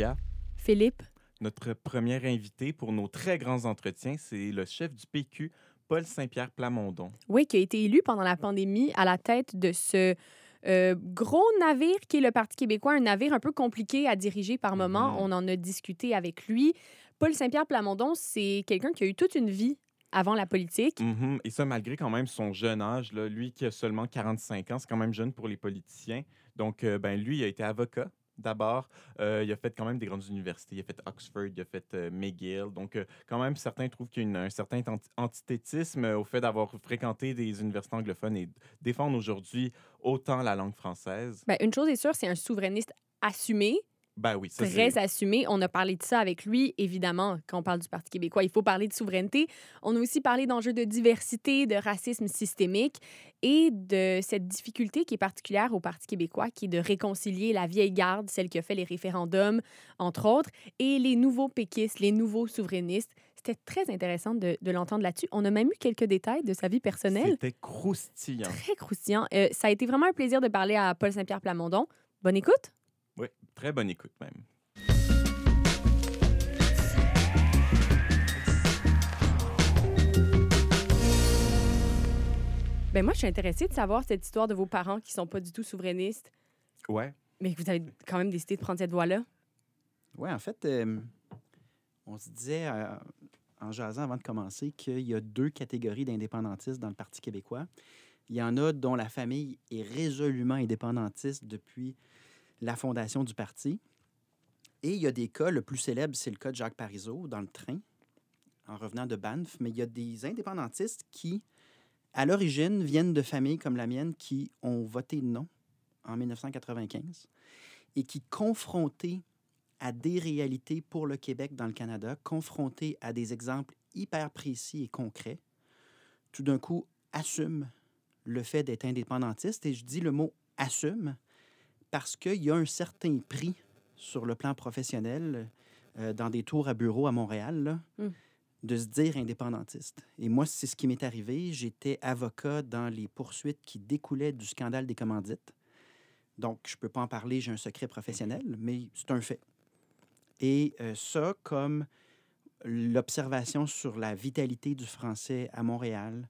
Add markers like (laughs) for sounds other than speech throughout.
Julia. Philippe. Notre premier invité pour nos très grands entretiens, c'est le chef du PQ, Paul Saint-Pierre Plamondon. Oui, qui a été élu pendant la pandémie à la tête de ce euh, gros navire qui est le Parti québécois, un navire un peu compliqué à diriger par moment. Mhm. On en a discuté avec lui. Paul Saint-Pierre Plamondon, c'est quelqu'un qui a eu toute une vie avant la politique. Mhm. Et ça, malgré quand même son jeune âge, là, lui qui a seulement 45 ans, c'est quand même jeune pour les politiciens. Donc, euh, ben, lui, il a été avocat. D'abord, Euh, il a fait quand même des grandes universités. Il a fait Oxford, il a fait euh, McGill. Donc, euh, quand même, certains trouvent qu'il y a un certain anti- antithétisme au fait d'avoir fréquenté des universités anglophones et défendre aujourd'hui autant la langue française. Ben, une chose est sûre, c'est un souverainiste assumé, Ben oui, ça très assumé. On a parlé de ça avec lui, évidemment, quand on parle du Parti québécois. Il faut parler de souveraineté. On a aussi parlé d'enjeux de diversité, de racisme systémique et de cette difficulté qui est particulière au Parti québécois, qui est de réconcilier la vieille garde, celle qui a fait les référendums, entre autres, et les nouveaux péquistes, les nouveaux souverainistes. C'était très intéressant de, de l'entendre là-dessus. On a même eu quelques détails de sa vie personnelle. C'était croustillant. Très croustillant. Euh, ça a été vraiment un plaisir de parler à Paul Saint-Pierre Plamondon. Bonne écoute. Très bonne écoute même. Ben moi, je suis intéressée de savoir cette histoire de vos parents qui sont pas du tout souverainistes, Ouais. mais que vous avez quand même décidé de prendre cette voie-là? Oui, en fait, euh, on se disait euh, en jasant avant de commencer qu'il y a deux catégories d'indépendantistes dans le Parti québécois. Il y en a dont la famille est résolument indépendantiste depuis la fondation du parti. Et il y a des cas, le plus célèbre, c'est le cas de Jacques Parizeau dans le train, en revenant de Banff. Mais il y a des indépendantistes qui, à l'origine, viennent de familles comme la mienne qui ont voté non en 1995 et qui, confrontés à des réalités pour le Québec dans le Canada, confrontés à des exemples hyper précis et concrets, tout d'un coup assument le fait d'être indépendantiste. Et je dis le mot assume parce qu'il y a un certain prix sur le plan professionnel euh, dans des tours à bureau à Montréal là, Mm. de se dire indépendantiste. Et moi, c'est ce qui m'est arrivé. J'étais avocat dans les poursuites qui découlaient du scandale des commandites. Donc, je ne peux pas en parler, j'ai un secret professionnel, mais c'est un fait. Et euh, ça, comme l'observation sur la vitalité du français à Montréal,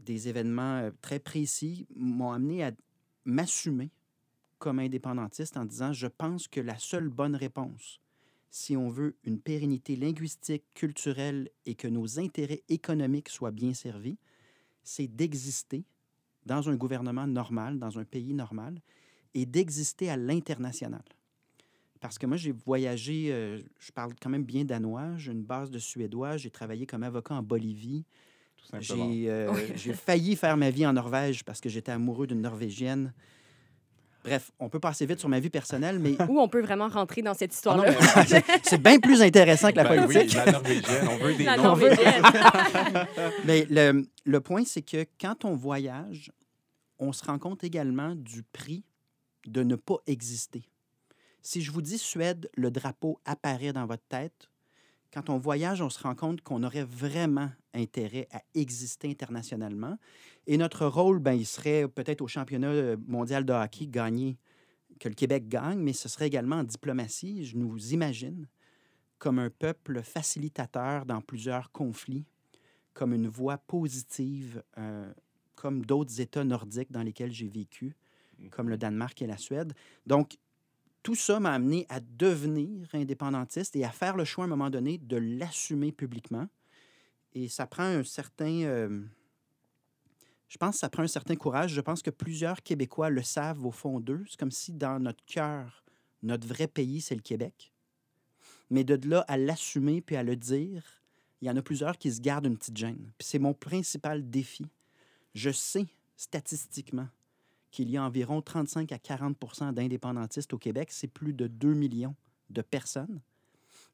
des événements euh, très précis, m'ont amené à m'assumer comme indépendantiste en disant, je pense que la seule bonne réponse, si on veut une pérennité linguistique, culturelle et que nos intérêts économiques soient bien servis, c'est d'exister dans un gouvernement normal, dans un pays normal, et d'exister à l'international. Parce que moi, j'ai voyagé, euh, je parle quand même bien danois, j'ai une base de suédois, j'ai travaillé comme avocat en Bolivie, j'ai euh, (laughs) j'ai failli faire ma vie en Norvège parce que j'étais amoureux d'une Norvégienne. Bref, on peut passer vite sur ma vie personnelle, mais Où on peut vraiment rentrer dans cette Ah histoire-là. c'est- c'est bien plus intéressant que la Ben politique. oui, la norvégienne, on veut des La noms. Norvégienne. (laughs) Mais le, le point, c'est que quand on voyage, on se rend compte également du prix de ne pas exister. Si je vous dis Suède, le drapeau apparaît dans votre tête. Quand on voyage, on se rend compte qu'on aurait vraiment intérêt à exister internationalement. Et notre rôle, ben, il serait peut-être au championnat euh, mondial de hockey gagner, que le Québec gagne, mais ce serait également en diplomatie. Je nous imagine comme un peuple facilitateur dans plusieurs conflits comme une voix positive, euh, comme d'autres États nordiques dans lesquels j'ai vécu, comme le Danemark et la Suède. Donc, tout ça m'a amené à devenir indépendantiste et à faire le choix à un moment donné de l'assumer publiquement. Et ça prend un certain... euh, je pense que ça prend un certain courage. Je pense que plusieurs Québécois le savent au fond d'eux. C'est comme si dans notre cœur, notre vrai pays, c'est le Québec. Mais de là à l'assumer puis à le dire, il y en a plusieurs qui se gardent une petite gêne. Puis c'est mon principal défi. Je sais statistiquement qu'il y a environ 35 à 40 d'indépendantistes au Québec. C'est plus de 2 millions de personnes.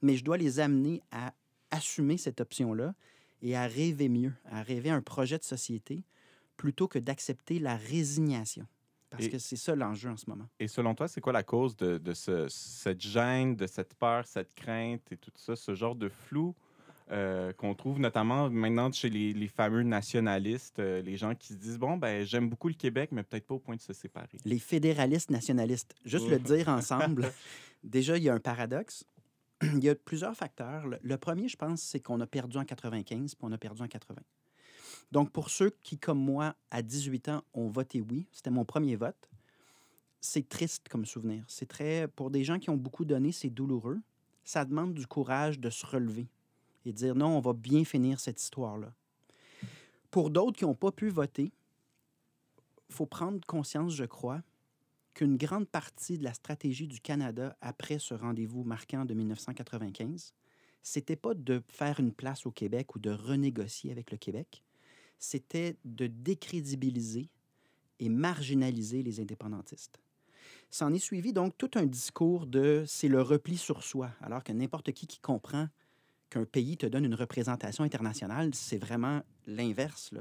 Mais je dois les amener à assumer cette option-là et à rêver mieux, à rêver un projet de société plutôt que d'accepter la résignation. Parce Et- que c'est ça l'enjeu en ce moment. Et selon toi, c'est quoi la cause de, de ce- cette gêne, de cette peur, cette crainte et tout ça, ce genre de flou euh, qu'on trouve notamment maintenant chez les, les fameux nationalistes, euh, les gens qui se disent bon ben j'aime beaucoup le Québec, mais peut-être pas au point de se séparer. Les fédéralistes nationalistes. Juste le dire (laughs) ensemble, déjà, il y a un paradoxe. (clears throat) Il y a plusieurs facteurs. Le, le premier, je pense, c'est qu'on a perdu en 95 puis on a perdu en 80. Donc, pour ceux qui, comme moi, à 18 ans, ont voté oui, c'était mon premier vote, c'est triste comme souvenir. C'est très. Pour des gens qui ont beaucoup donné, c'est douloureux. Ça demande du courage de se relever et dire non, on va bien finir cette histoire-là. Pour d'autres qui n'ont pas pu voter, il faut prendre conscience, je crois, qu'une grande partie de la stratégie du Canada après ce rendez-vous marquant de 1995, c'était pas de faire une place au Québec ou de renégocier avec le Québec, c'était de décrédibiliser et marginaliser les indépendantistes. S'en est suivi donc tout un discours de c'est le repli sur soi, alors que n'importe qui qui comprend qu'un pays te donne une représentation internationale, c'est vraiment l'inverse.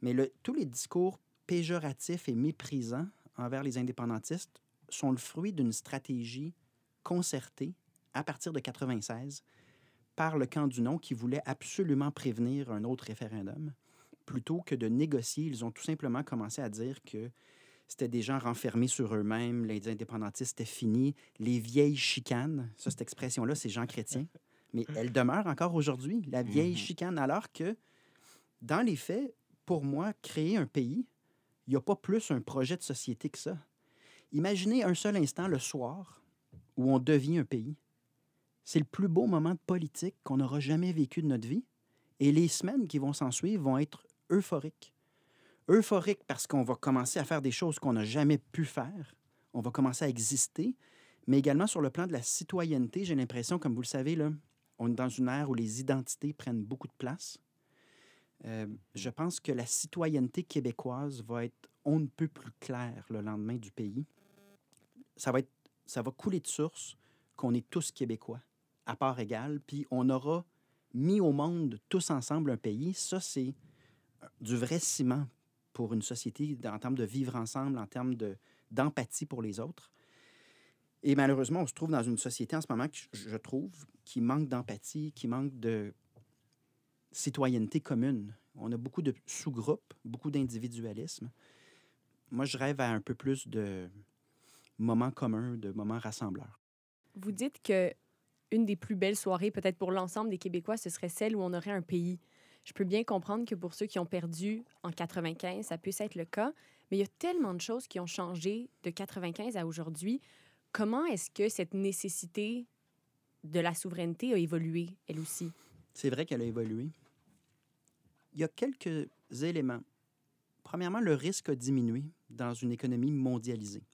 Mais tous les discours péjoratifs et méprisants envers les indépendantistes sont le fruit d'une stratégie concertée à partir de 96 par le camp du non qui voulait absolument prévenir un autre référendum. Plutôt que de négocier, ils ont tout simplement commencé à dire que c'était des gens renfermés sur eux-mêmes, les indépendantistes c'était fini, les vieilles chicanes, ça cette expression-là c'est Jean Chrétien, mais elle demeure encore aujourd'hui, la vieille Mhm. chicane, alors que dans les faits, pour moi, créer un pays, il n'y a pas plus un projet de société que ça. Imaginez un seul instant le soir où on devient un pays. C'est le plus beau moment de politique qu'on aura jamais vécu de notre vie. Et les semaines qui vont s'en suivre vont être euphoriques. Euphoriques parce qu'on va commencer à faire des choses qu'on n'a jamais pu faire. On va commencer à exister. Mais également sur le plan de la citoyenneté, j'ai l'impression, comme vous le savez, là, on est dans une ère où les identités prennent beaucoup de place. Euh, je pense que la citoyenneté québécoise va être on ne peut plus claire le lendemain du pays. Ça va, être, ça va couler de source qu'on est tous québécois, à part égale, puis on aura mis au monde tous ensemble un pays. Ça, c'est du vrai ciment pour une société en termes de vivre ensemble, en termes de- d'empathie pour les autres. Et malheureusement, on se trouve dans une société en ce moment, que je- trouve, qui manque d'empathie, qui manque de citoyenneté commune. On a beaucoup de sous-groupes, beaucoup d'individualisme. Moi, je rêve à un peu plus de moments communs, de moments rassembleurs. Vous dites que une des plus belles soirées, peut-être pour l'ensemble des Québécois, ce serait celle où on aurait un pays. Je peux bien comprendre que pour ceux qui ont perdu en 95, ça puisse être le cas, mais il y a tellement de choses qui ont changé de 95 à aujourd'hui. Comment est-ce que cette nécessité de la souveraineté a évolué, elle aussi? C'est vrai qu'elle a évolué. Il y a quelques éléments. Premièrement, le risque a diminué dans une économie mondialisée.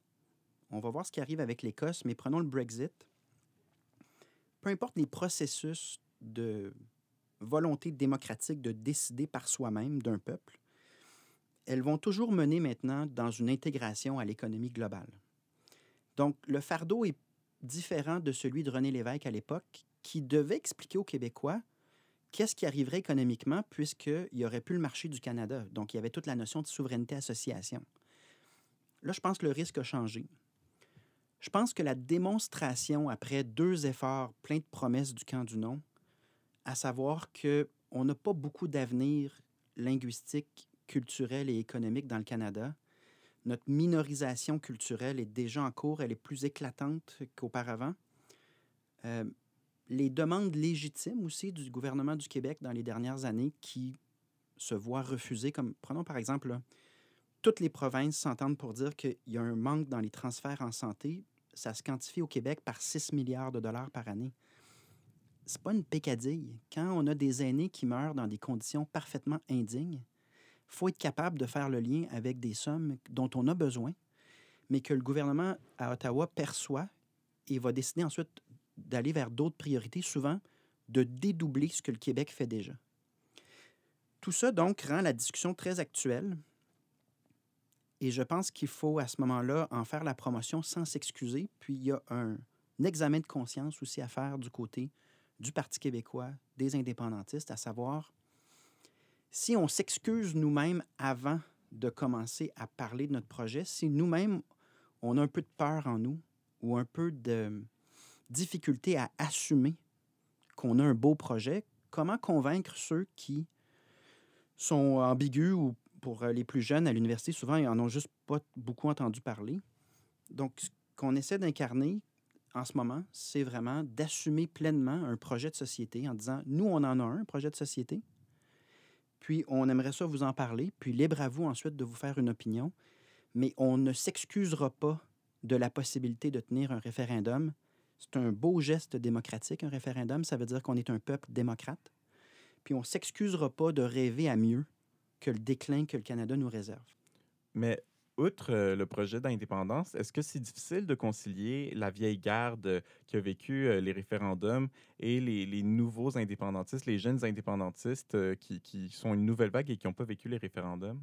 On va voir ce qui arrive avec l'Écosse, mais prenons le Brexit. Peu importe les processus de volonté démocratique de décider par soi-même d'un peuple, elles vont toujours mener maintenant dans une intégration à l'économie globale. Donc, le fardeau est différent de celui de René Lévesque à l'époque, qui devait expliquer aux Québécois qu'est-ce qui arriverait économiquement puisqu'il n'y aurait plus le marché du Canada. Donc, il y avait toute la notion de souveraineté association. Là, je pense que le risque a changé. Je pense que la démonstration, après deux efforts pleins de promesses du camp du non, à savoir qu'on n'a pas beaucoup d'avenir linguistique, culturel et économique dans le Canada, notre minorisation culturelle est déjà en cours, elle est plus éclatante qu'auparavant. Euh, les demandes légitimes aussi du gouvernement du Québec dans les dernières années qui se voient refuser, comme prenons par exemple, toutes les provinces s'entendent pour dire qu'il y a un manque dans les transferts en santé. Ça se quantifie au Québec par 6 milliards de dollars par année. C'est pas une pécadille. Quand on a des aînés qui meurent dans des conditions parfaitement indignes, faut être capable de faire le lien avec des sommes dont on a besoin, mais que le gouvernement à Ottawa perçoit et va décider ensuite d'aller vers d'autres priorités, souvent de dédoubler ce que le Québec fait déjà. Tout ça, donc, rend la discussion très actuelle. Et je pense qu'il faut, à ce moment-là, en faire la promotion sans s'excuser. Puis, il y a un, un examen de conscience aussi à faire du côté du Parti québécois, des indépendantistes, à savoir si on s'excuse nous-mêmes avant de commencer à parler de notre projet, si nous-mêmes, on a un peu de peur en nous ou un peu de difficulté à assumer qu'on a un beau projet, comment convaincre ceux qui sont ambigus ou pour euh, les plus jeunes à l'université, souvent, ils en ont juste pas beaucoup entendu parler. Donc, ce qu'on essaie d'incarner en ce moment, c'est vraiment d'assumer pleinement un projet de société en disant, nous, on en a un, un projet de société, puis on aimerait ça vous en parler, puis libre à vous ensuite de vous faire une opinion, mais on ne s'excusera pas de la possibilité de tenir un référendum. C'est un beau geste démocratique, un référendum, ça veut dire qu'on est un peuple démocrate, puis on s'excusera pas de rêver à mieux que le déclin que le Canada nous réserve. Mais outre euh, le projet d'indépendance, est-ce que c'est difficile de concilier la vieille garde qui a vécu euh, les référendums et les, nouveaux indépendantistes, les jeunes indépendantistes euh, qui, qui sont une nouvelle vague et qui n'ont pas vécu les référendums?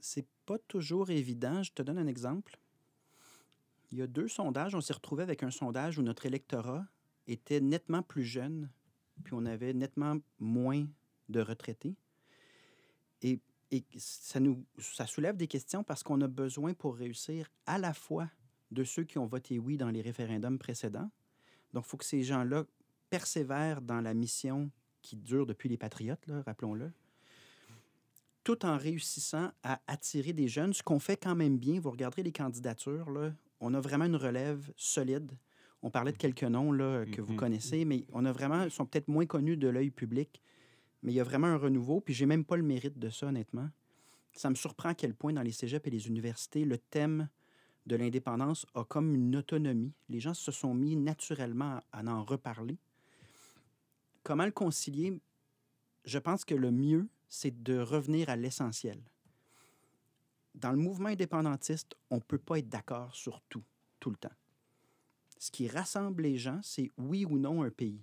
C'est pas toujours évident. Je te donne un exemple. Il y a deux sondages. On s'est retrouvé avec un sondage où notre électorat était nettement plus jeune, puis on avait nettement moins de retraités. Et, et ça, nous, ça soulève des questions parce qu'on a besoin pour réussir à la fois de ceux qui ont voté oui dans les référendums précédents. Donc, il faut que ces gens-là persévèrent dans la mission qui dure depuis les Patriotes, rappelons-le, tout en réussissant à attirer des jeunes, ce qu'on fait quand même bien. Vous regarderez les candidatures, là, on a vraiment une relève solide. On parlait de quelques noms là, que vous Mhm. connaissez, mais on a vraiment, ils sont peut-être moins connus de l'œil public, mais il y a vraiment un renouveau, puis j'ai même pas le mérite de ça, honnêtement. Ça me surprend à quel point dans les cégeps et les universités, le thème de l'indépendance a comme une autonomie. Les gens se sont mis naturellement à en reparler. Comment le concilier? Je pense que le mieux, c'est de revenir à l'essentiel. Dans le mouvement indépendantiste, on ne peut pas être d'accord sur tout, tout le temps. Ce qui rassemble les gens, c'est oui ou non un pays.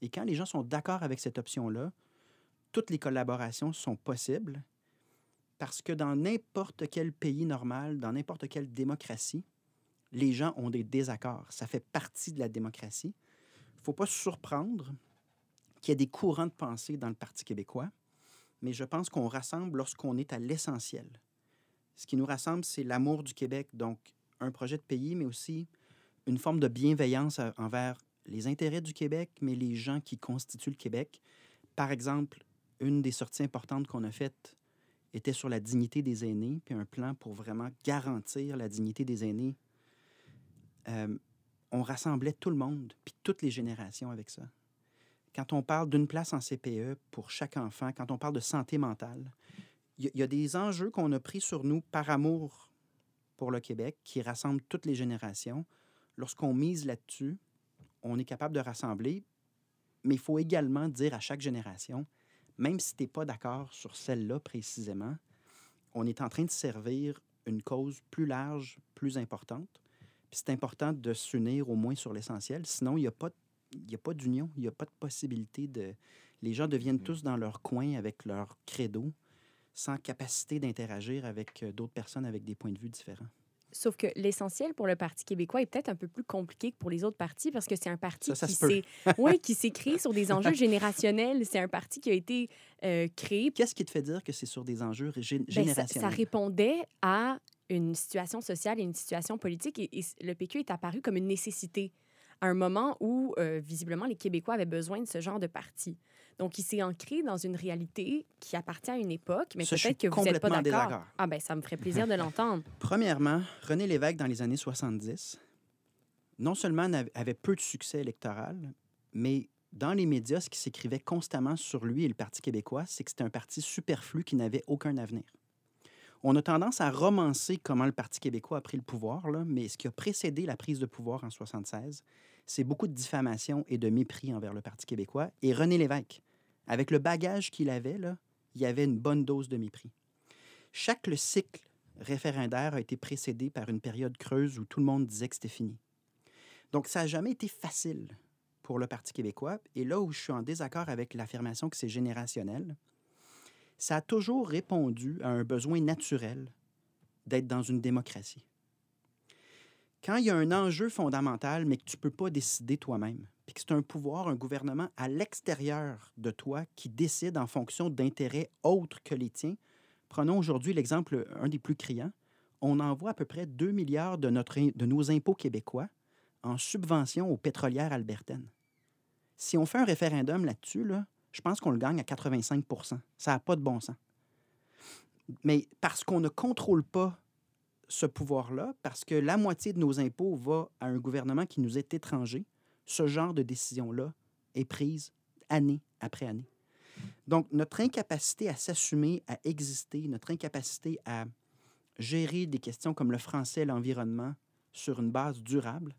Et quand les gens sont d'accord avec cette option-là, toutes les collaborations sont possibles parce que dans n'importe quel pays normal, dans n'importe quelle démocratie, les gens ont des désaccords. Ça fait partie de la démocratie. Il ne faut pas se surprendre qu'il y ait des courants de pensée dans le Parti québécois, mais je pense qu'on rassemble lorsqu'on est à l'essentiel. Ce qui nous rassemble, c'est l'amour du Québec, donc un projet de pays, mais aussi une forme de bienveillance envers les intérêts du Québec, mais les gens qui constituent le Québec. Par exemple, une des sorties importantes qu'on a faites était sur la dignité des aînés, puis un plan pour vraiment garantir la dignité des aînés. Euh, on rassemblait tout le monde, puis toutes les générations avec ça. Quand on parle d'une place en CPE pour chaque enfant, quand on parle de santé mentale, il y, a- il y a des enjeux qu'on a pris sur nous par amour pour le Québec qui rassemblent toutes les générations. Lorsqu'on mise là-dessus, on est capable de rassembler, mais il faut également dire à chaque génération, même si tu n'es pas d'accord sur celle-là précisément, on est en train de servir une cause plus large, plus importante. Puis c'est important de s'unir au moins sur l'essentiel. Sinon, il n'y a pas, il y a pas d'union, il n'y a pas de possibilité de... Les gens deviennent tous dans leur coin avec leur credo, sans capacité d'interagir avec euh, d'autres personnes avec des points de vue différents. Sauf que l'essentiel pour le Parti québécois est peut-être un peu plus compliqué que pour les autres partis parce que c'est un parti Ça, ça qui s'est (laughs) ouais, créé sur des enjeux générationnels. C'est un parti qui a été euh, créé. Qu'est-ce qui te fait dire que c'est sur des enjeux ben, ça, générationnels? ça répondait à une situation sociale et une situation politique et, et le PQ est apparu comme une nécessité à un moment où, euh, visiblement, les Québécois avaient besoin de ce genre de parti. Donc, il s'est ancré dans une réalité qui appartient à une époque, mais peut-être que vous n'êtes pas d'accord. Ah ben, ça me ferait plaisir de l'entendre. (laughs) Premièrement, René Lévesque, dans les années 70, non seulement avait peu de succès électoral, mais dans les médias, ce qui s'écrivait constamment sur lui et le Parti québécois, c'est que c'était un parti superflu qui n'avait aucun avenir. On a tendance à romancer comment le Parti québécois a pris le pouvoir, là, mais ce qui a précédé la prise de pouvoir en 76, c'est beaucoup de diffamation et de mépris envers le Parti québécois. Et René Lévesque, avec le bagage qu'il avait, là, il y avait une bonne dose de mépris. Chaque le cycle référendaire a été précédé par une période creuse où tout le monde disait que c'était fini. Donc, ça n'a jamais été facile pour le Parti québécois. Et là où je suis en désaccord avec l'affirmation que c'est générationnel, ça a toujours répondu à un besoin naturel d'être dans une démocratie. Quand il y a un enjeu fondamental, mais que tu ne peux pas décider toi-même, puis que c'est un pouvoir, un gouvernement à l'extérieur de toi qui décide en fonction d'intérêts autres que les tiens, prenons aujourd'hui l'exemple, un des plus criants, on envoie à peu près 2 milliards de, nos impôts québécois en subvention aux pétrolières albertaines. Si on fait un référendum là-dessus, là, je pense qu'on le gagne à 85% Ça n'a pas de bon sens. Mais parce qu'on ne contrôle pas ce pouvoir-là, parce que la moitié de nos impôts va à un gouvernement qui nous est étranger, ce genre de décision-là est prise année après année. Donc, notre incapacité à s'assumer, à exister, notre incapacité à gérer des questions comme le français, l'environnement, sur une base durable,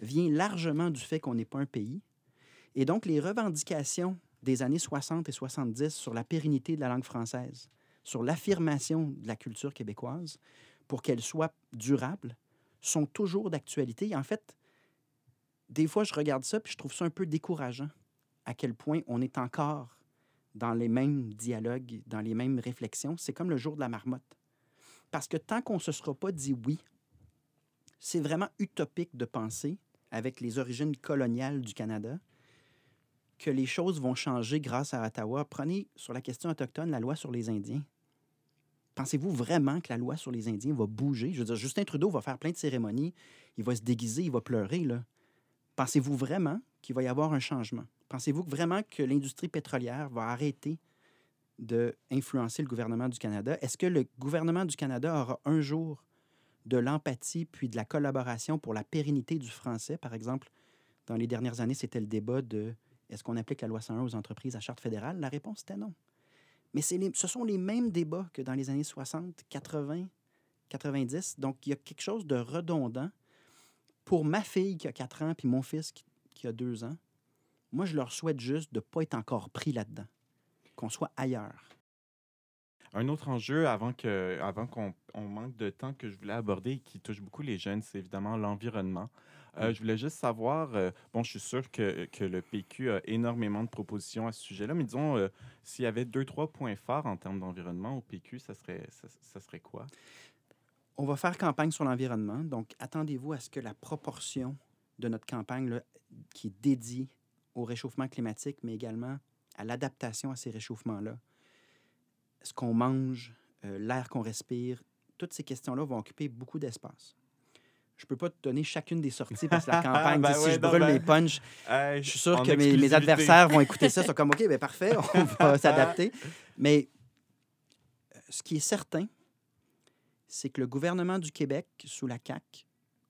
vient largement du fait qu'on n'est pas un pays. Et donc, les revendications des années 60 et 70 sur la pérennité de la langue française, sur l'affirmation de la culture québécoise, pour qu'elle soit durable, sont toujours d'actualité. En fait, des fois, je regarde ça puis je trouve ça un peu décourageant à quel point on est encore dans les mêmes dialogues, dans les mêmes réflexions. C'est comme le jour de la marmotte. Parce que tant qu'on ne se sera pas dit oui, c'est vraiment utopique de penser, avec les origines coloniales du Canada, que les choses vont changer grâce à Ottawa. Prenez sur la question autochtone la loi sur les Indiens. Pensez-vous vraiment que la loi sur les Indiens va bouger? Je veux Justin Trudeau va faire plein de cérémonies, il va se déguiser, il va pleurer. Là. Pensez-vous vraiment qu'il va y avoir un changement? Pensez-vous vraiment que l'industrie pétrolière va arrêter d'influencer le gouvernement du Canada? Est-ce que le gouvernement du Canada aura un jour de l'empathie puis de la collaboration pour la pérennité du français? Par exemple, dans les dernières années, c'était le débat de est-ce qu'on applique la loi 101 aux entreprises à charte fédérale? La réponse était non. Mais ce sont les mêmes débats que dans les années 60, 80, 90. Donc, il y a quelque chose de redondant. Pour ma fille qui a 4 ans, puis mon fils qui, a 2 ans, moi, je leur souhaite juste de ne pas être encore pris là-dedans, qu'on soit ailleurs. Un autre enjeu avant avant qu'on on manque de temps que je voulais aborder qui touche beaucoup les jeunes, c'est évidemment l'environnement. Euh, je voulais juste savoir, euh, bon, je suis sûr que, que, le PQ a énormément de propositions à ce sujet-là, mais disons, euh, s'il y avait deux, trois points forts en termes d'environnement au PQ, ça serait, ça, serait quoi? On va faire campagne sur l'environnement, donc attendez-vous à ce que la proportion de notre campagne qui est dédiée au réchauffement climatique, mais également à l'adaptation à ces réchauffements-là, ce qu'on mange, l'air qu'on respire, toutes ces questions-là vont occuper beaucoup d'espace je peux pas te donner chacune des sorties parce que la (laughs) campagne, ben si je brûle mes punchs, (laughs) je suis sûr que mes, adversaires vont écouter ça, (laughs) sont comme OK, ben parfait, on va s'adapter. Mais euh, ce qui est certain, c'est que le gouvernement du Québec, sous la CAQ,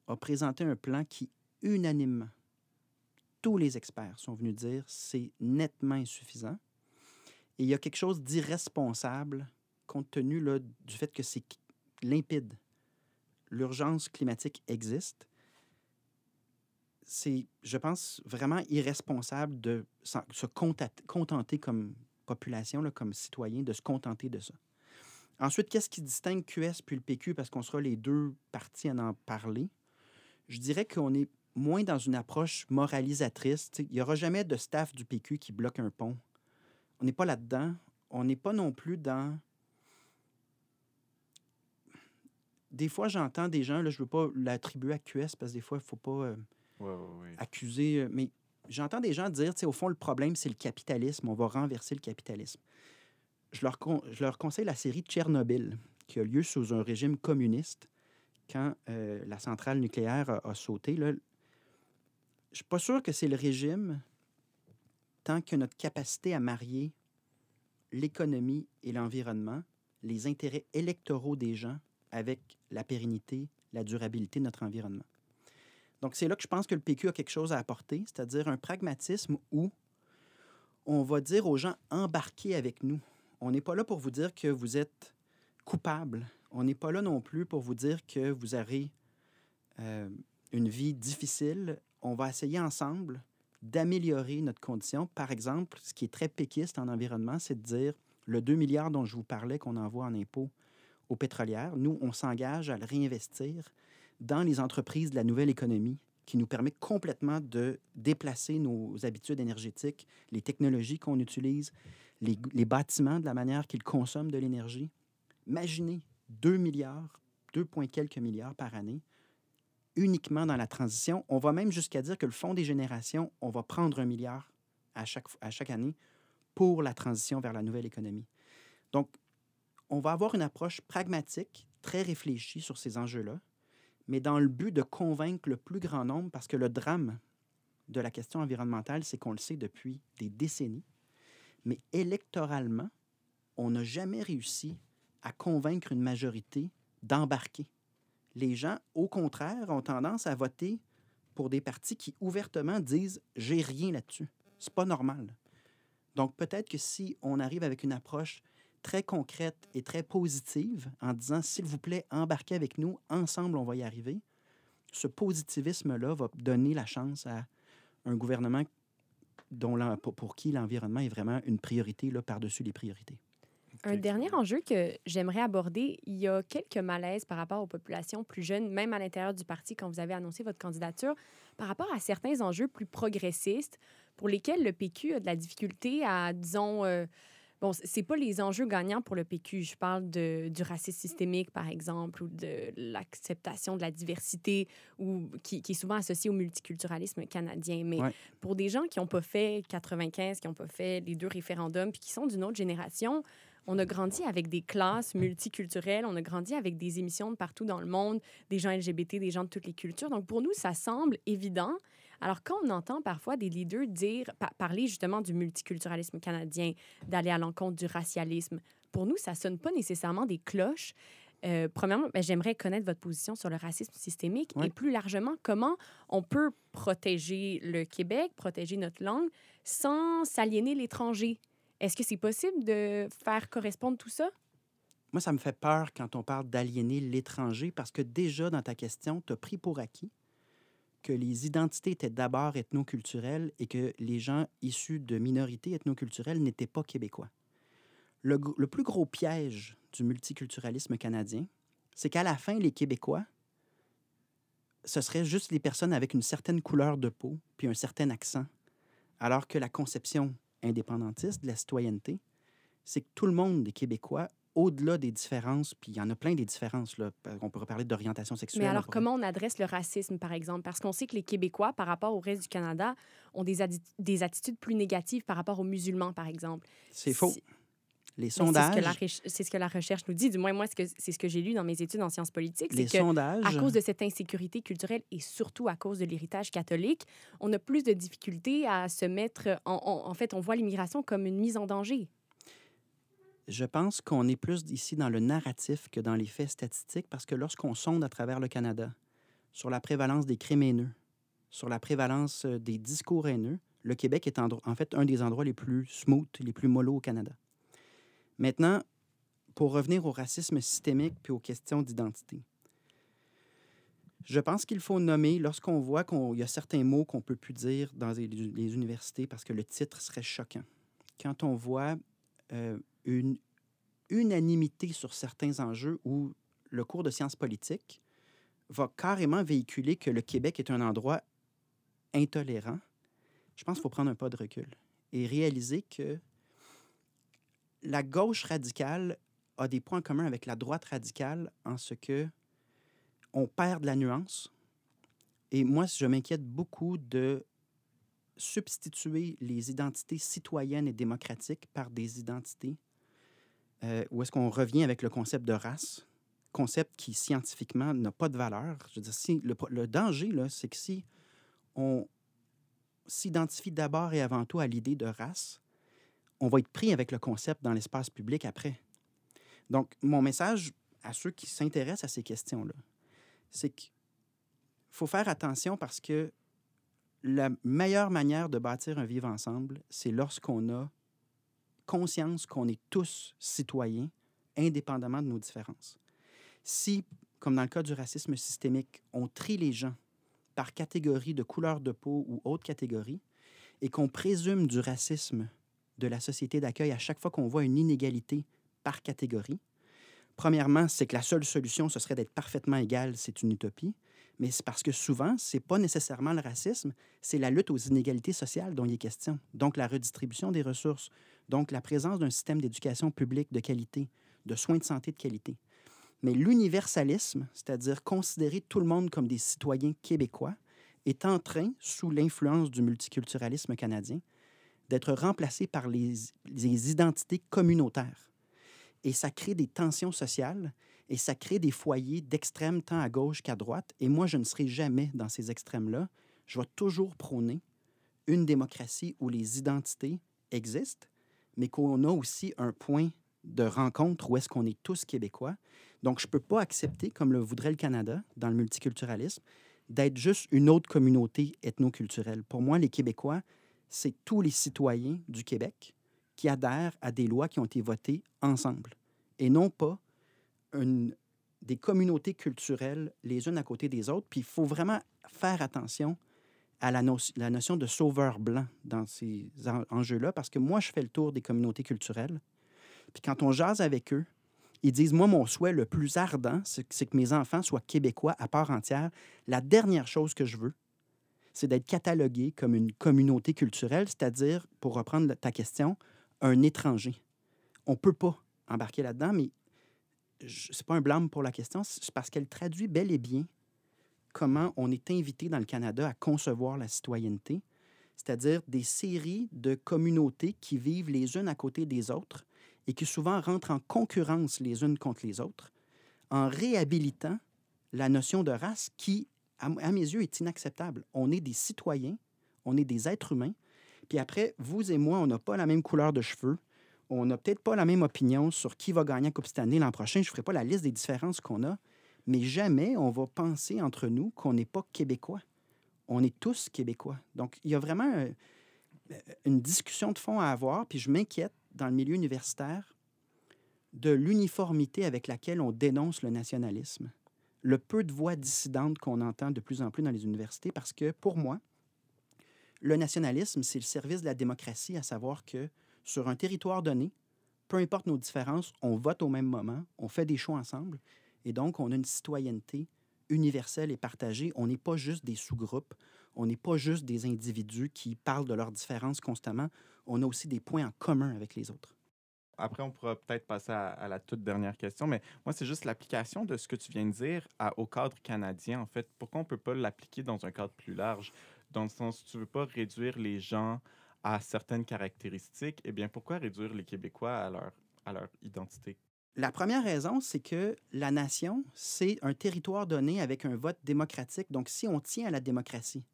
a présenté un plan qui, unanimement, tous les experts sont venus dire c'est nettement insuffisant. Et il y a quelque chose d'irresponsable compte tenu là, du fait que c'est limpide l'urgence climatique existe, c'est, je pense, vraiment irresponsable de se contenter comme population, comme citoyen, de se contenter de ça. Ensuite, qu'est-ce qui distingue QS puis le PQ, parce qu'on sera les deux partis à en parler? Je dirais qu'on est moins dans une approche moralisatrice. il n'y aura jamais de staff du PQ qui bloque un pont. On n'est pas là-dedans. On n'est pas non plus dans des fois, j'entends des gens, là, je ne veux pas l'attribuer à QS parce que des fois, il ne faut pas euh, accuser, euh, mais j'entends des gens dire, au fond, le problème, c'est le capitalisme, on va renverser le capitalisme. Je leur, je leur conseille la série Tchernobyl, qui a lieu sous un régime communiste quand euh, la centrale nucléaire a, sauté. Là. Je ne suis pas sûr que c'est le régime tant que notre capacité à marier l'économie et l'environnement, les intérêts électoraux des gens avec la pérennité, la durabilité de notre environnement. Donc, c'est là que je pense que le PQ a quelque chose à apporter, c'est-à-dire un pragmatisme où on va dire aux gens embarquez avec nous. On n'est pas là pour vous dire que vous êtes coupable. On n'est pas là non plus pour vous dire que vous avez euh, une vie difficile. On va essayer ensemble d'améliorer notre condition. Par exemple, ce qui est très péquiste en environnement, c'est de dire le 2 milliards dont je vous parlais qu'on envoie en impôts aux pétrolières. Nous, on s'engage à le réinvestir dans les entreprises de la nouvelle économie qui nous permet complètement de déplacer nos habitudes énergétiques, les technologies qu'on utilise, les, bâtiments de la manière qu'ils consomment de l'énergie. Imaginez 2 milliards, 2, quelques milliards par année uniquement dans la transition. On va même jusqu'à dire que le Fonds des générations, on va prendre un milliard à chaque, à chaque année pour la transition vers la nouvelle économie. Donc, on va avoir une approche pragmatique, très réfléchie sur ces enjeux-là, mais dans le but de convaincre le plus grand nombre, parce que le drame de la question environnementale, c'est qu'on le sait depuis des décennies, mais électoralement, on n'a jamais réussi à convaincre une majorité d'embarquer. Les gens, au contraire, ont tendance à voter pour des partis qui ouvertement disent j'ai rien là-dessus. C'est pas normal. Donc peut-être que si on arrive avec une approche très concrète et très positive en disant s'il vous plaît, embarquez avec nous, ensemble on va y arriver, ce positivisme-là va donner la chance à un gouvernement dont pour qui l'environnement est vraiment une priorité par-dessus les priorités. Un dernier enjeu que j'aimerais aborder, il y a quelques malaises par rapport aux populations plus jeunes, même à l'intérieur du parti quand vous avez annoncé votre candidature, par rapport à certains enjeux plus progressistes pour lesquels le PQ a de la difficulté à, disons, euh, bon, c'est pas les enjeux gagnants pour le PQ. Je parle de, du racisme systémique, par exemple, ou de l'acceptation de la diversité, ou qui, qui, est souvent associé au multiculturalisme canadien. Mais pour des gens qui n'ont pas fait 95, qui n'ont pas fait les deux référendums, puis qui sont d'une autre génération, on a grandi avec des classes multiculturelles, on a grandi avec des émissions de partout dans le monde, des gens LGBT, des gens de toutes les cultures. Donc, pour nous, ça semble évident. Alors, quand on entend parfois des leaders dire, parler justement du multiculturalisme canadien, d'aller à l'encontre du racialisme, pour nous, ça sonne pas nécessairement des cloches. Euh, premièrement, ben, j'aimerais connaître votre position sur le racisme systémique et plus largement, comment on peut protéger le Québec, protéger notre langue sans s'aliéner l'étranger. Est-ce que c'est possible de faire correspondre tout ça? Moi, ça me fait peur quand on parle d'aliéner l'étranger parce que déjà dans ta question, tu as pris pour acquis que les identités étaient d'abord ethnoculturelles et que les gens issus de minorités ethnoculturelles n'étaient pas québécois. Le, plus gros piège du multiculturalisme canadien, c'est qu'à la fin, les Québécois, ce seraient juste les personnes avec une certaine couleur de peau puis un certain accent, alors que la conception indépendantiste de la citoyenneté, c'est que tout le monde est québécois au-delà des différences, puis il y en a plein des différences, là. On pourrait parler d'orientation sexuelle. Mais alors, comment on adresse le racisme, par exemple? Parce qu'on sait que les Québécois, par rapport au reste du Canada, ont des, des attitudes plus négatives par rapport aux musulmans, par exemple. C'est faux. Les sondages. C'est ce, que la recherche nous dit. Du moins, moi, c'est ce que j'ai lu dans mes études en sciences politiques. Les que, sondages. À cause de cette insécurité culturelle et surtout à cause de l'héritage catholique, on a plus de difficultés à se mettre. En, en fait, on voit l'immigration comme une mise en danger. Je pense qu'on est plus ici dans le narratif que dans les faits statistiques parce que lorsqu'on sonde à travers le Canada sur la prévalence des crimes haineux, sur la prévalence euh, des discours haineux, le Québec est en, fait un des endroits les plus smooth, les plus mollo au Canada. Maintenant, pour revenir au racisme systémique puis aux questions d'identité. Je pense qu'il faut nommer, lorsqu'on voit qu'il y a certains mots qu'on ne peut plus dire dans les, universités parce que le titre serait choquant. Quand on voit euh, une unanimité sur certains enjeux où le cours de sciences politiques va carrément véhiculer que le Québec est un endroit intolérant, je pense qu'il faut prendre un pas de recul et réaliser que la gauche radicale a des points communs avec la droite radicale en ce que on perd de la nuance. Et moi, je m'inquiète beaucoup de substituer les identités citoyennes et démocratiques par des identités euh, où est-ce qu'on revient avec le concept de race, concept qui scientifiquement n'a pas de valeur. Je veux dire, si, le, le danger, c'est que si on s'identifie d'abord et avant tout à l'idée de race, on va être pris avec le concept dans l'espace public après. Donc, mon message à ceux qui s'intéressent à ces questions-là, c'est qu'il faut faire attention parce que la meilleure manière de bâtir un vivre ensemble, c'est lorsqu'on a conscience qu'on est tous citoyens, indépendamment de nos différences. Si, comme dans le cas du racisme systémique, on trie les gens par catégorie de couleur de peau ou autre catégorie, et qu'on présume du racisme de la société d'accueil à chaque fois qu'on voit une inégalité par catégorie. Premièrement, c'est que la seule solution, ce serait d'être parfaitement égal, c'est une utopie. Mais c'est parce que souvent, c'est pas nécessairement le racisme, c'est la lutte aux inégalités sociales dont il est question. Donc, la redistribution des ressources, donc la présence d'un système d'éducation publique de qualité, de soins de santé de qualité. Mais l'universalisme, c'est-à-dire considérer tout le monde comme des citoyens québécois, est en train, sous l'influence du multiculturalisme canadien, d'être remplacé par les, les, identités communautaires. Et ça crée des tensions sociales et ça crée des foyers d'extrême tant à gauche qu'à droite. Et moi, je ne serai jamais dans ces extrêmes-là. Je vais toujours prôner une démocratie où les identités existent, mais qu'on a aussi un point de rencontre où est-ce qu'on est tous québécois. Donc, je ne peux pas accepter, comme le voudrait le Canada, dans le multiculturalisme, d'être juste une autre communauté ethnoculturelle. Pour moi, les Québécois, c'est tous les citoyens du Québec qui adhèrent à des lois qui ont été votées ensemble, et non pas des communautés culturelles les unes à côté des autres. Puis il faut vraiment faire attention à la, no la notion de sauveur blanc dans ces en enjeux-là, parce que moi, je fais le tour des communautés culturelles. Puis quand on jase avec eux, ils disent, moi, mon souhait le plus ardent, c'est que mes enfants soient québécois à part entière. La dernière chose que je veux, c'est d'être catalogué comme une communauté culturelle, c'est-à-dire, pour reprendre ta question, un étranger. On ne peut pas embarquer là-dedans, mais ce n'est pas un blâme pour la question, c'est parce qu'elle traduit bel et bien comment on est invité dans le Canada à concevoir la citoyenneté, c'est-à-dire des séries de communautés qui vivent les unes à côté des autres et qui souvent rentrent en concurrence les unes contre les autres, en réhabilitant la notion de race qui, à, mes yeux, est inacceptable. On est des citoyens, on est des êtres humains, puis après, vous et moi, on n'a pas la même couleur de cheveux, on n'a peut-être pas la même opinion sur qui va gagner la Coupe cette année l'an prochain. Je ne ferai pas la liste des différences qu'on a, mais jamais on va penser entre nous qu'on n'est pas québécois. On est tous québécois. Donc, il y a vraiment euh, une discussion de fond à avoir, puis je m'inquiète dans le milieu universitaire de l'uniformité avec laquelle on dénonce le nationalisme, le peu de voix dissidentes qu'on entend de plus en plus dans les universités, parce que pour moi, le nationalisme, c'est le service de la démocratie, à savoir que sur un territoire donné, peu importe nos différences, on vote au même moment, on fait des choix ensemble, et donc on a une citoyenneté universelle et partagée. On n'est pas juste des sous-groupes, on n'est pas juste des individus qui parlent de leurs différences constamment, on a aussi des points en commun avec les autres. Après, on pourra peut-être passer à, la toute dernière question, mais moi, c'est juste l'application de ce que tu viens de dire au cadre canadien, en fait. Pourquoi on ne peut pas l'appliquer dans un cadre plus large? Dans le sens, tu ne veux pas réduire les gens à certaines caractéristiques, eh bien, pourquoi réduire les Québécois à leur, à leur identité? La première raison, c'est que la nation, c'est un territoire donné avec un vote démocratique. Donc, si on tient à la démocratie,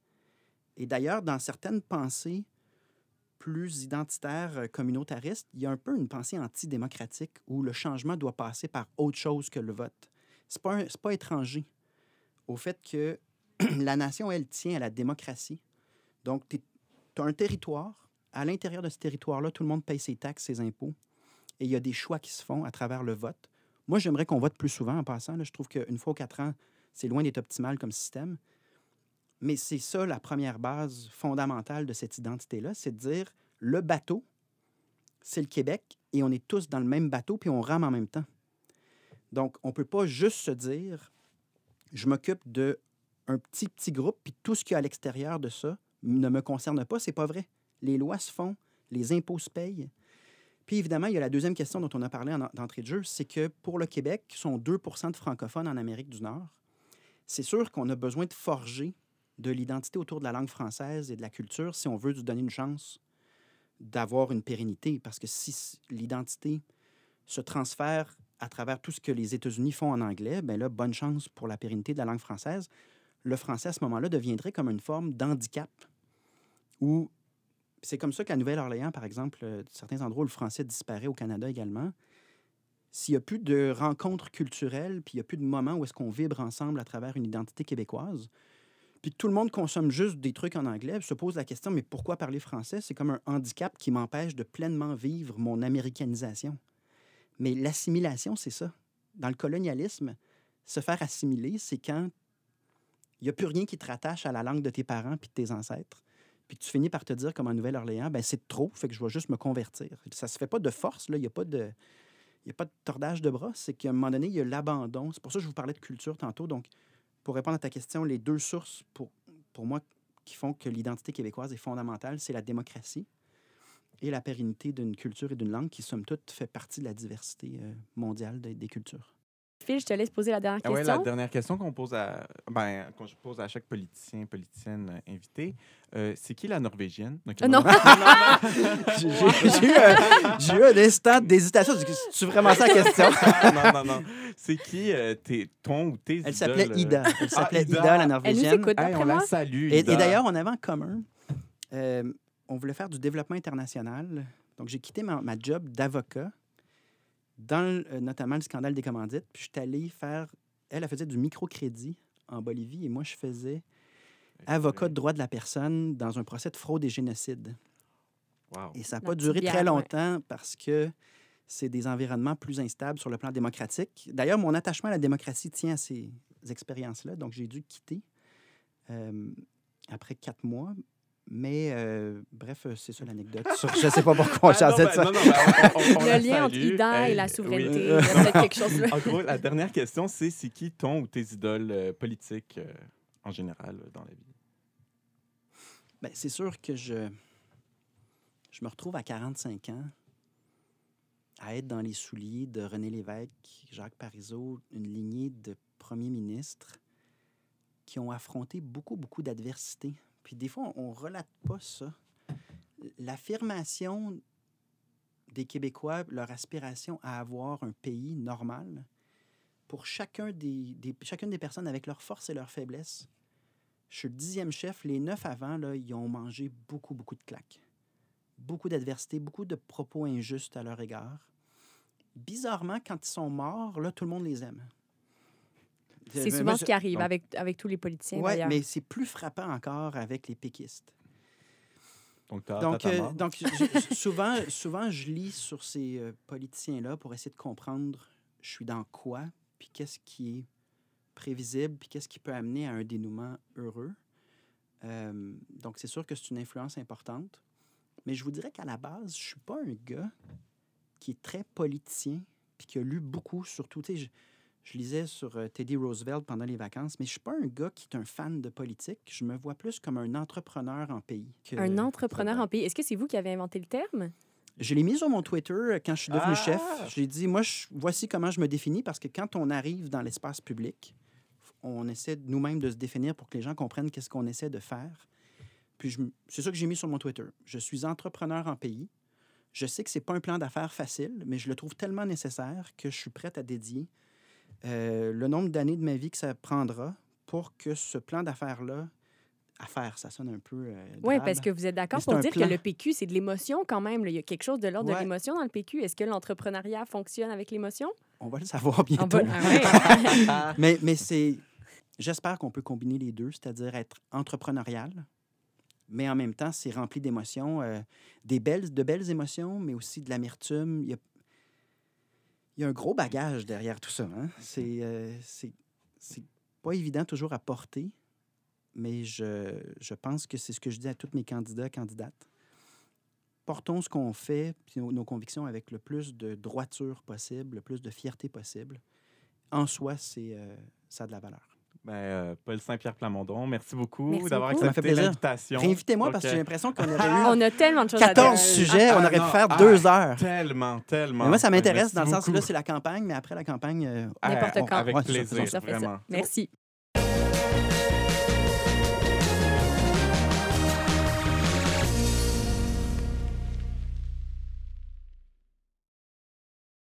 et d'ailleurs, dans certaines pensées plus identitaires, euh, communautaristes, il y a un peu une pensée antidémocratique où le changement doit passer par autre chose que le vote. Ce n'est pas, pas étranger au fait que (clears throat) la nation, elle, tient à la démocratie. Donc, tu as un territoire à l'intérieur de ce territoire-là, tout le monde paye ses taxes, ses impôts, et il y a des choix qui se font à travers le vote. Moi, j'aimerais qu'on vote plus souvent en passant. Je trouve qu'une fois aux quatre ans, c'est loin d'être optimal comme système. Mais c'est ça la première base fondamentale de cette identité-là, c'est de dire le bateau, c'est le Québec, et on est tous dans le même bateau, puis on rame en même temps. Donc, on ne peut pas juste se dire, je m'occupe d'un petit, petit groupe, puis tout ce qu'il y a à l'extérieur de ça ne me concerne pas. C'est pas vrai les lois se font, les impôts se payent. Puis évidemment, il y a la deuxième question dont on a parlé d'entrée de jeu, c'est que pour le Québec, qui sont 2% de francophones en Amérique du Nord, c'est sûr qu'on a besoin de forger de l'identité autour de la langue française et de la culture si on veut lui donner une chance d'avoir une pérennité. Parce que si l'identité se transfère à travers tout ce que les États-Unis font en anglais, bien là, bonne chance pour la pérennité de la langue française. Le français, à ce moment-là, deviendrait comme une forme d'handicap où c'est comme ça qu'à Nouvelle-Orléans, par exemple, euh, certains endroits où le français disparaît au Canada également, s'il n'y a plus de rencontres culturelles, puis il n'y a plus de moments où est-ce qu'on vibre ensemble à travers une identité québécoise, puis que tout le monde consomme juste des trucs en anglais, se pose la question, mais pourquoi parler français? C'est comme un handicap qui m'empêche de pleinement vivre mon américanisation. Mais l'assimilation, c'est ça. Dans le colonialisme, se faire assimiler, c'est quand il n'y a plus rien qui te rattache à la langue de tes parents puis de tes ancêtres puis tu finis par te dire, comme en Nouvelle-Orléans, ben c'est trop, fait que je vais juste me convertir. Ça se fait pas de force, là. Il n'y a pas de. A pas de tordage de bras, c'est qu'à un moment donné, il y a l'abandon. C'est pour ça que je vous parlais de culture tantôt. Donc, pour répondre à ta question, les deux sources, pour, pour moi, qui font que l'identité québécoise est fondamentale, c'est la démocratie et la pérennité d'une culture et d'une langue qui, somme toute, fait partie de la diversité euh, mondiale des cultures. Phil, je te laisse poser la dernière question. Ah oui, la dernière question qu'on pose à, ben, qu'on je pose à chaque politicien, politicienne euh, invité, euh, c'est qui la Norvégienne? Ah, non. (laughs) j'ai, eu, un, j'ai eu un instant d'hésitation. Tu vraiment ça la question? (laughs) non, non, non. C'est qui euh, tes, ton ou tes Elle s'appelait Ida. Elle s'appelait ah, Ida. la Norvégienne. Elle nous écoute, on la salue. Et, et, d'ailleurs, on avait en commun Euh, on voulait faire du développement international. Donc, j'ai quitté ma, ma job d'avocat dans euh, notamment le scandale des commandites. Puis, je suis allé faire. Elle, elle faisait du microcrédit en Bolivie et moi, je faisais avocat de droit de la personne dans un procès de fraude et génocide. Wow. Et ça n'a pas duré bière, très ouais. longtemps parce que c'est des environnements plus instables sur le plan démocratique. D'ailleurs, mon attachement à la démocratie tient à ces expériences-là. Donc, j'ai dû quitter euh, après quatre mois. Mais euh, bref, euh, c'est ça l'anecdote. (laughs) Je ne sais pas pourquoi on Ah, de ben, ça. non, non, ben, on- on- on Le la lien entre. Ida et la oui. souveraineté, (laughs) il y a peut-être quelque chose. En gros, la dernière question, c'est c'est qui ton ou tes idoles euh, politiques euh, en général dans la vie? Ben, c'est sûr que je, je me retrouve à 45 ans à être dans les souliers de René Lévesque, Jacques Parizeau, une lignée de premiers ministres qui ont affronté beaucoup, beaucoup d'adversités. Puis des fois, on relate pas ça. L'affirmation des Québécois, leur aspiration à avoir un pays normal, pour chacune des personnes avec leurs forces et leurs faiblesses, je suis le dixième chef. Les neuf avant, là, ils ont mangé beaucoup, beaucoup de claques. Beaucoup d'adversité, beaucoup de propos injustes à leur égard. Bizarrement, quand ils sont morts, là, tout le monde les aime. C'est souvent mais ce qui arrive donc- avec, avec tous les politiciens, Oui, d'ailleurs. mais c'est plus frappant encore avec les péquistes. Donc, Donc, euh, donc je- (laughs) souvent, souvent, je lis sur ces euh, politiciens-là pour essayer de comprendre je suis dans quoi, puis qu'est-ce qui est prévisible, puis qu'est-ce qui peut amener à un dénouement heureux. Euh, donc, c'est sûr que c'est une influence importante. Mais je vous dirais qu'à la base, je suis pas un gars qui est très politicien, puis qui a lu beaucoup, surtout, tu sais, je, je lisais sur euh, Teddy Roosevelt pendant les vacances, mais je suis pas un gars qui est un fan de politique. Je me vois plus comme un entrepreneur en pays. que- Un entrepreneur en pays. Est-ce que c'est vous qui avez inventé le terme? Je l'ai mis sur mon Twitter euh, quand je suis devenu Ah! chef. J'ai dit, moi, je- voici comment je me définis, parce que quand on arrive dans l'espace public, on essaie de- nous-mêmes de se définir pour que les gens comprennent qu'est-ce qu'on essaie de faire. Puis c'est ça que j'ai mis sur mon Twitter. Je suis entrepreneur en pays. Je sais que c'est pas un plan d'affaires facile, mais je le trouve tellement nécessaire que je suis prête à dédier euh, le nombre d'années de ma vie que ça prendra pour que ce plan d'affaires-là, affaires, ça sonne un peu. euh, Oui, parce que vous êtes d'accord pour dire plan. que le PQ, c'est de l'émotion quand même. là. Il y a quelque chose de l'ordre de l'émotion dans le PQ. Est-ce que l'entrepreneuriat fonctionne avec l'émotion? On va le savoir bientôt. On va- Ah ouais. (laughs) Mais, mais c'est. J'espère qu'on peut combiner les deux, c'est-à-dire être entrepreneurial, mais en même temps, c'est rempli d'émotions, euh, des belles, de belles émotions, mais aussi de l'amertume. Il y a, il y a un gros bagage derrière tout ça. Hein? C'est, euh, c'est, c'est pas évident toujours à porter, mais je, je pense que c'est ce que je dis à tous mes candidats, candidates. Portons ce qu'on fait, puis nos, nos convictions avec le plus de droiture possible, le plus de fierté possible. En soi, c'est, euh, ça a de la valeur. Ben, euh, Paul Saint-Pierre Plamondon, merci beaucoup d'avoir beaucoup. Ça m'a fait accepté plaisir. l'invitation. Réinvitez-moi parce que j'ai l'impression qu'on aurait eu (laughs) On a tellement de choses à 14 dire. sujets, on Ah, aurait pu faire ah, deux heures. Tellement, tellement. Mais moi, ça m'intéresse dans le sens où là, c'est la campagne, mais après la campagne. euh, N'importe on- quand. Avec Ouais, c'est ça, plaisir, vraiment. Merci.